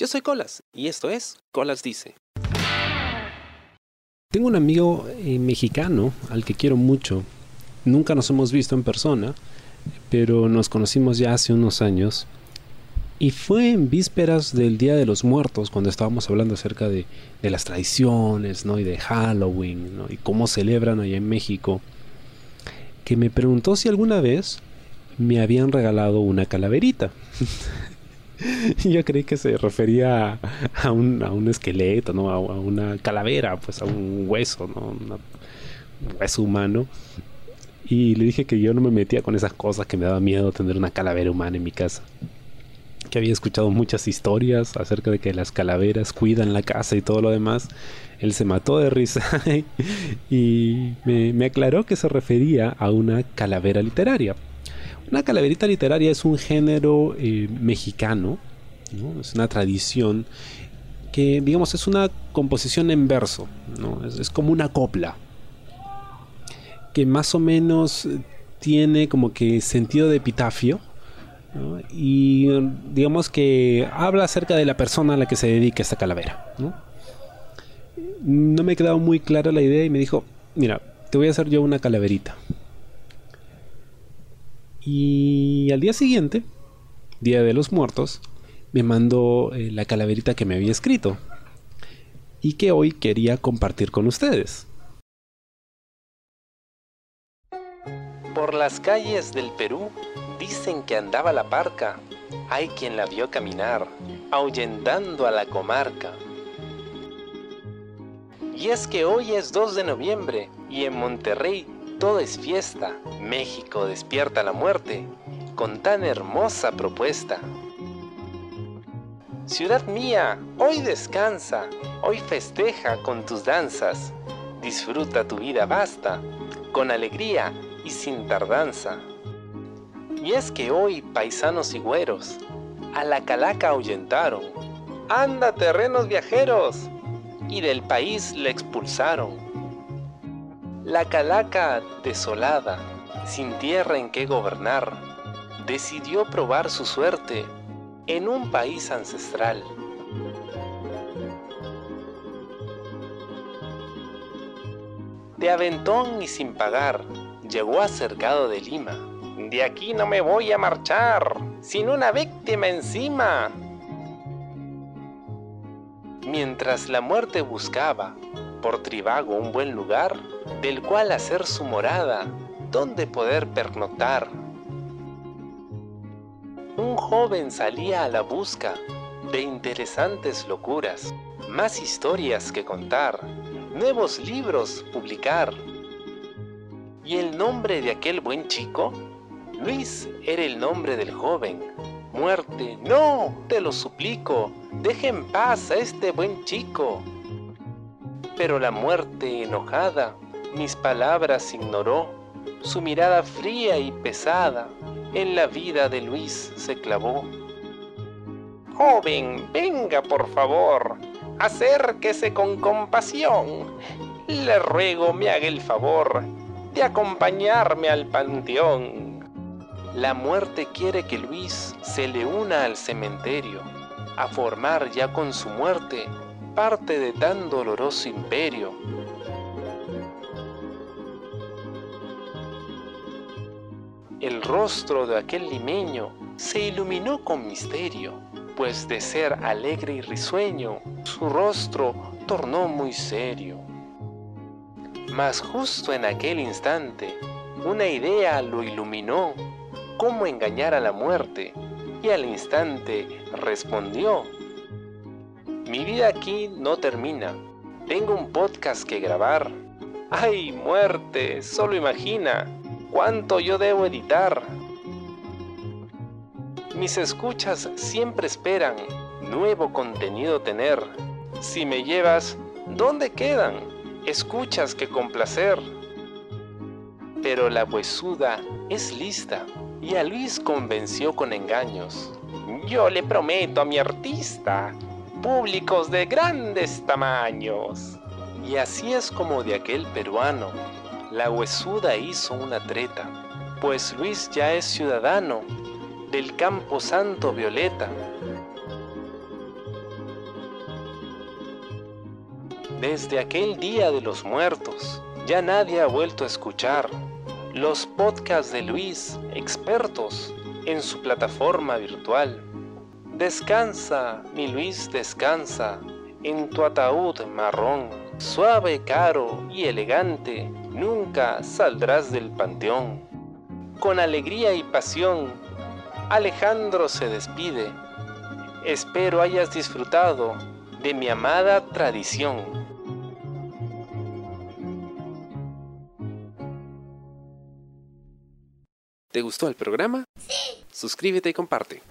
Yo soy Colas y esto es Colas Dice. Tengo un amigo eh, mexicano al que quiero mucho. Nunca nos hemos visto en persona, pero nos conocimos ya hace unos años. Y fue en vísperas del Día de los Muertos, cuando estábamos hablando acerca de, las tradiciones, ¿no? Y de Halloween. Y cómo celebran allá en México, que me preguntó si alguna vez me habían regalado una calaverita. Yo creí que se refería a un, a un esqueleto, ¿no? A, una calavera, pues a un hueso, ¿no? un hueso humano. Y le dije que yo no me metía con esas cosas, que me daba miedo tener una calavera humana en mi casa. Que había escuchado muchas historias acerca de que las calaveras cuidan la casa y todo lo demás. Él se mató de risa y me, me aclaró que se refería a una calavera literaria. Una calaverita literaria es un género eh, mexicano, es una tradición que, digamos, es una composición en verso, es, como una copla, que más o menos tiene como que sentido de epitafio, y digamos que habla acerca de la persona a la que se dedica esta calavera. ¿no? no me ha quedado muy clara la idea y me dijo, mira, te voy a hacer yo una calaverita. Y al día siguiente, Día de los Muertos, me mandó eh, la calaverita que me había escrito y que hoy quería compartir con ustedes. Por las calles del Perú dicen que andaba la parca, hay quien la vio caminar, ahuyentando a la comarca. Y es que hoy es 2 de noviembre y en Monterrey todo es fiesta, México despierta la muerte con tan hermosa propuesta. Ciudad mía, hoy descansa, hoy festeja con tus danzas, disfruta tu vida basta, con alegría y sin tardanza. Y es que hoy paisanos y güeros a la calaca ahuyentaron, anda terrenos viajeros, y del país le expulsaron. La calaca, desolada, sin tierra en que gobernar, decidió probar su suerte en un país ancestral. De aventón y sin pagar, llegó a Cercado de Lima. De aquí no me voy a marchar, sin una víctima encima. Mientras la muerte buscaba por Tribago un buen lugar, del cual hacer su morada, donde poder pernotar. Un joven salía a la busca de interesantes locuras, más historias que contar, nuevos libros publicar. ¿Y el nombre de aquel buen chico? Luis era el nombre del joven. Muerte, no, te lo suplico, deje en paz a este buen chico. Pero la muerte enojada mis palabras ignoró, su mirada fría y pesada en la vida de Luis se clavó. Joven, venga por favor, acérquese con compasión. Le ruego me haga el favor de acompañarme al panteón. La muerte quiere que Luis se le una al cementerio, a formar ya con su muerte parte de tan doloroso imperio El rostro de aquel limeño se iluminó con misterio, pues de ser alegre y risueño, su rostro tornó muy serio. Mas justo en aquel instante, una idea lo iluminó, cómo engañar a la muerte, y al instante respondió, mi vida aquí no termina, tengo un podcast que grabar. ¡Ay, muerte! Solo imagina, cuánto yo debo editar. Mis escuchas siempre esperan nuevo contenido tener. Si me llevas, ¿dónde quedan? Escuchas que complacer. Pero la huesuda es lista y a Luis convenció con engaños. Yo le prometo a mi artista públicos de grandes tamaños. Y así es como de aquel peruano la huesuda hizo una treta, pues Luis ya es ciudadano del Campo Santo Violeta. Desde aquel día de los muertos, ya nadie ha vuelto a escuchar los podcasts de Luis, expertos, en su plataforma virtual. Descansa, mi Luis, descansa, en tu ataúd marrón, suave, caro y elegante, nunca saldrás del panteón. Con alegría y pasión, Alejandro se despide. Espero hayas disfrutado de mi amada tradición. ¿Te gustó el programa? Sí. Suscríbete y comparte.